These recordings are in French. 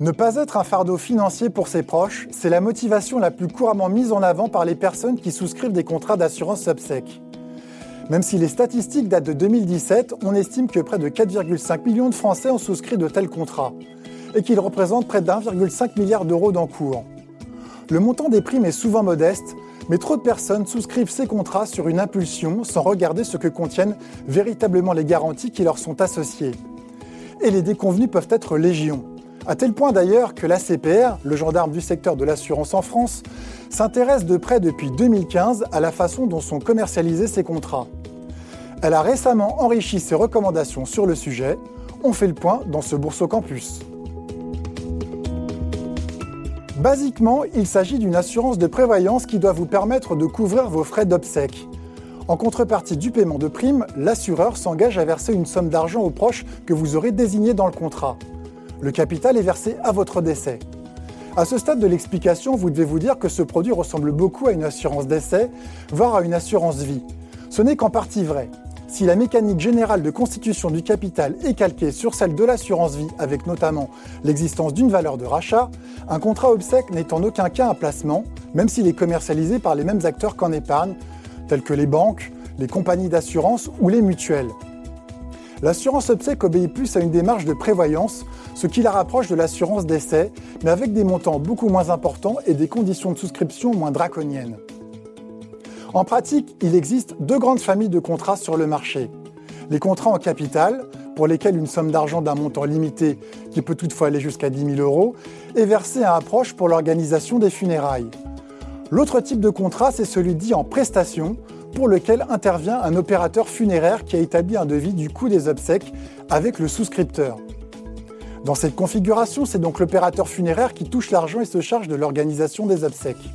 Ne pas être un fardeau financier pour ses proches, c'est la motivation la plus couramment mise en avant par les personnes qui souscrivent des contrats d'assurance subsec. Même si les statistiques datent de 2017, on estime que près de 4,5 millions de Français ont souscrit de tels contrats et qu'ils représentent près d'1,5 milliard d'euros d'encours. Le montant des primes est souvent modeste, mais trop de personnes souscrivent ces contrats sur une impulsion sans regarder ce que contiennent véritablement les garanties qui leur sont associées. Et les déconvenus peuvent être légion. À tel point d'ailleurs que l'ACPR, le gendarme du secteur de l'assurance en France, s'intéresse de près depuis 2015 à la façon dont sont commercialisés ces contrats. Elle a récemment enrichi ses recommandations sur le sujet. On fait le point dans ce Bourse Campus. Basiquement, il s'agit d'une assurance de prévoyance qui doit vous permettre de couvrir vos frais d'obsèques. En contrepartie du paiement de primes, l'assureur s'engage à verser une somme d'argent aux proches que vous aurez désignés dans le contrat. Le capital est versé à votre décès. À ce stade de l'explication, vous devez vous dire que ce produit ressemble beaucoup à une assurance décès, voire à une assurance vie. Ce n'est qu'en partie vrai. Si la mécanique générale de constitution du capital est calquée sur celle de l'assurance vie, avec notamment l'existence d'une valeur de rachat, un contrat obsèque n'est en aucun cas un placement, même s'il est commercialisé par les mêmes acteurs qu'en épargne, tels que les banques, les compagnies d'assurance ou les mutuelles. L'assurance obsèque obéit plus à une démarche de prévoyance, ce qui la rapproche de l'assurance d'essai, mais avec des montants beaucoup moins importants et des conditions de souscription moins draconiennes. En pratique, il existe deux grandes familles de contrats sur le marché. Les contrats en capital, pour lesquels une somme d'argent d'un montant limité, qui peut toutefois aller jusqu'à 10 000 euros, est versée à un proche pour l'organisation des funérailles. L'autre type de contrat, c'est celui dit en prestation, pour lequel intervient un opérateur funéraire qui a établi un devis du coût des obsèques avec le souscripteur. Dans cette configuration, c'est donc l'opérateur funéraire qui touche l'argent et se charge de l'organisation des obsèques.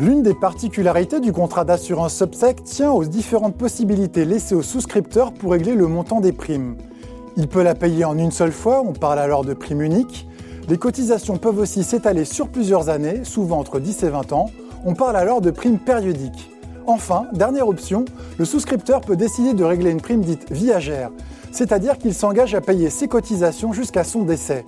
L'une des particularités du contrat d'assurance subsec tient aux différentes possibilités laissées au souscripteur pour régler le montant des primes. Il peut la payer en une seule fois, on parle alors de prime unique. Les cotisations peuvent aussi s'étaler sur plusieurs années, souvent entre 10 et 20 ans. On parle alors de prime périodique. Enfin, dernière option, le souscripteur peut décider de régler une prime dite viagère, c'est-à-dire qu'il s'engage à payer ses cotisations jusqu'à son décès.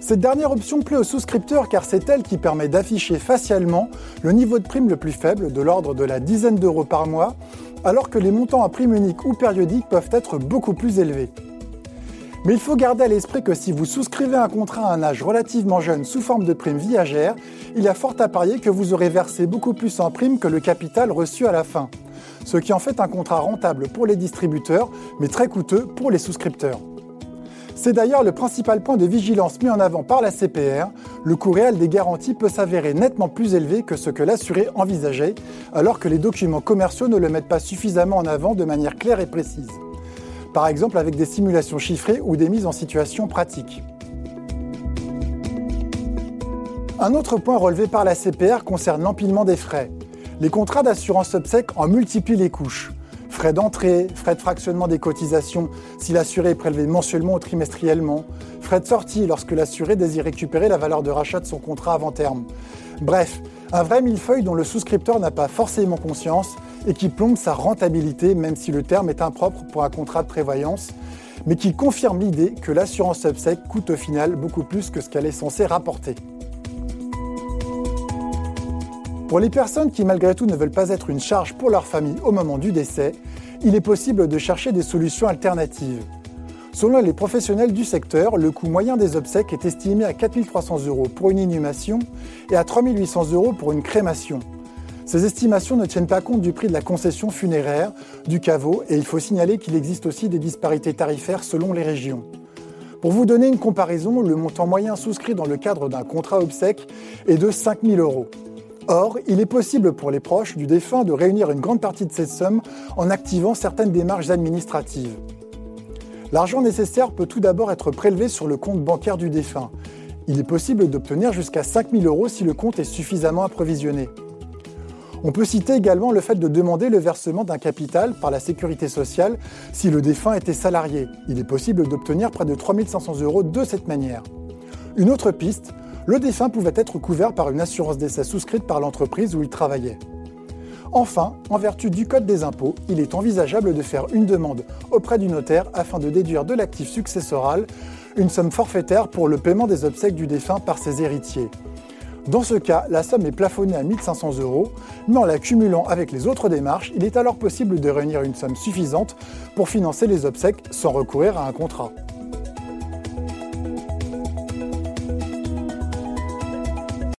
Cette dernière option plaît aux souscripteurs car c'est elle qui permet d'afficher facialement le niveau de prime le plus faible, de l'ordre de la dizaine d'euros par mois, alors que les montants à prime unique ou périodique peuvent être beaucoup plus élevés. Mais il faut garder à l'esprit que si vous souscrivez un contrat à un âge relativement jeune sous forme de prime viagère, il y a fort à parier que vous aurez versé beaucoup plus en prime que le capital reçu à la fin. Ce qui en fait un contrat rentable pour les distributeurs, mais très coûteux pour les souscripteurs. C'est d'ailleurs le principal point de vigilance mis en avant par la CPR. Le coût réel des garanties peut s'avérer nettement plus élevé que ce que l'assuré envisageait, alors que les documents commerciaux ne le mettent pas suffisamment en avant de manière claire et précise. Par exemple avec des simulations chiffrées ou des mises en situation pratiques. Un autre point relevé par la CPR concerne l'empilement des frais. Les contrats d'assurance obsèque en multiplient les couches frais d'entrée, frais de fractionnement des cotisations si l'assuré est prélevé mensuellement ou trimestriellement, frais de sortie lorsque l'assuré désire récupérer la valeur de rachat de son contrat avant terme. Bref, un vrai millefeuille dont le souscripteur n'a pas forcément conscience et qui plombe sa rentabilité, même si le terme est impropre pour un contrat de prévoyance, mais qui confirme l'idée que l'assurance obsèque coûte au final beaucoup plus que ce qu'elle est censée rapporter. Pour les personnes qui malgré tout ne veulent pas être une charge pour leur famille au moment du décès, il est possible de chercher des solutions alternatives. Selon les professionnels du secteur, le coût moyen des obsèques est estimé à 4300 euros pour une inhumation et à 3800 euros pour une crémation. Ces estimations ne tiennent pas compte du prix de la concession funéraire, du caveau, et il faut signaler qu'il existe aussi des disparités tarifaires selon les régions. Pour vous donner une comparaison, le montant moyen souscrit dans le cadre d'un contrat obsèque est de 5000 euros. Or, il est possible pour les proches du défunt de réunir une grande partie de cette somme en activant certaines démarches administratives. L'argent nécessaire peut tout d'abord être prélevé sur le compte bancaire du défunt. Il est possible d'obtenir jusqu'à 5 000 euros si le compte est suffisamment approvisionné. On peut citer également le fait de demander le versement d'un capital par la sécurité sociale si le défunt était salarié. Il est possible d'obtenir près de 3 500 euros de cette manière. Une autre piste, le défunt pouvait être couvert par une assurance décès souscrite par l'entreprise où il travaillait. Enfin, en vertu du Code des impôts, il est envisageable de faire une demande auprès du notaire afin de déduire de l'actif successoral une somme forfaitaire pour le paiement des obsèques du défunt par ses héritiers. Dans ce cas, la somme est plafonnée à 1500 euros, mais en la cumulant avec les autres démarches, il est alors possible de réunir une somme suffisante pour financer les obsèques sans recourir à un contrat.